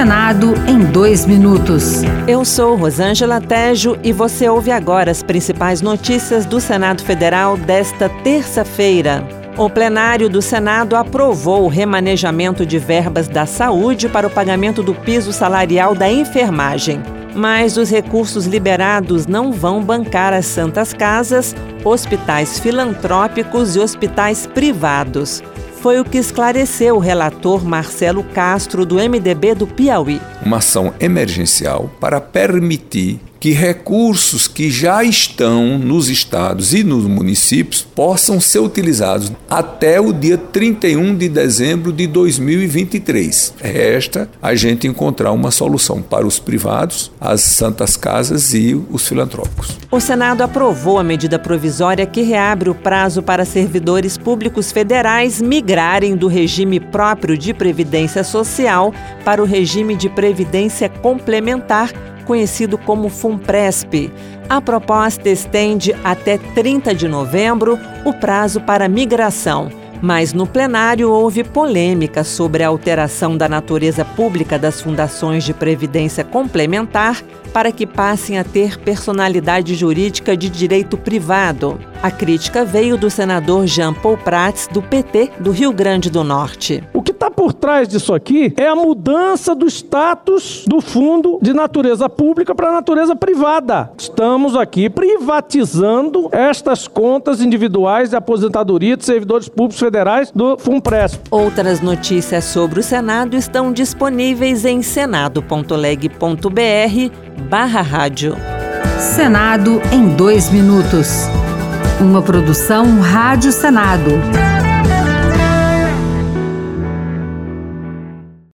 Senado em dois minutos. Eu sou Rosângela Tejo e você ouve agora as principais notícias do Senado Federal desta terça-feira. O plenário do Senado aprovou o remanejamento de verbas da saúde para o pagamento do piso salarial da enfermagem. Mas os recursos liberados não vão bancar as santas casas, hospitais filantrópicos e hospitais privados. Foi o que esclareceu o relator Marcelo Castro, do MDB do Piauí. Uma ação emergencial para permitir que recursos que já estão nos estados e nos municípios possam ser utilizados até o dia 31 de dezembro de 2023. Resta a gente encontrar uma solução para os privados, as santas casas e os filantrópicos. O Senado aprovou a medida provisória que reabre o prazo para servidores públicos federais migrarem do regime próprio de previdência social para o regime de previdência complementar conhecido como FUNPRESP. A proposta estende até 30 de novembro o prazo para migração. Mas no plenário houve polêmica sobre a alteração da natureza pública das fundações de previdência complementar para que passem a ter personalidade jurídica de direito privado. A crítica veio do senador Jean Paul Prats, do PT do Rio Grande do Norte. O que está por trás disso aqui é a mudança do status do fundo de natureza pública para natureza privada. Estamos aqui privatizando estas contas individuais de aposentadoria de servidores públicos federais do FUNPRESP. Outras notícias sobre o Senado estão disponíveis em senado.leg.br barra rádio. Senado em dois minutos. Uma produção Rádio Senado.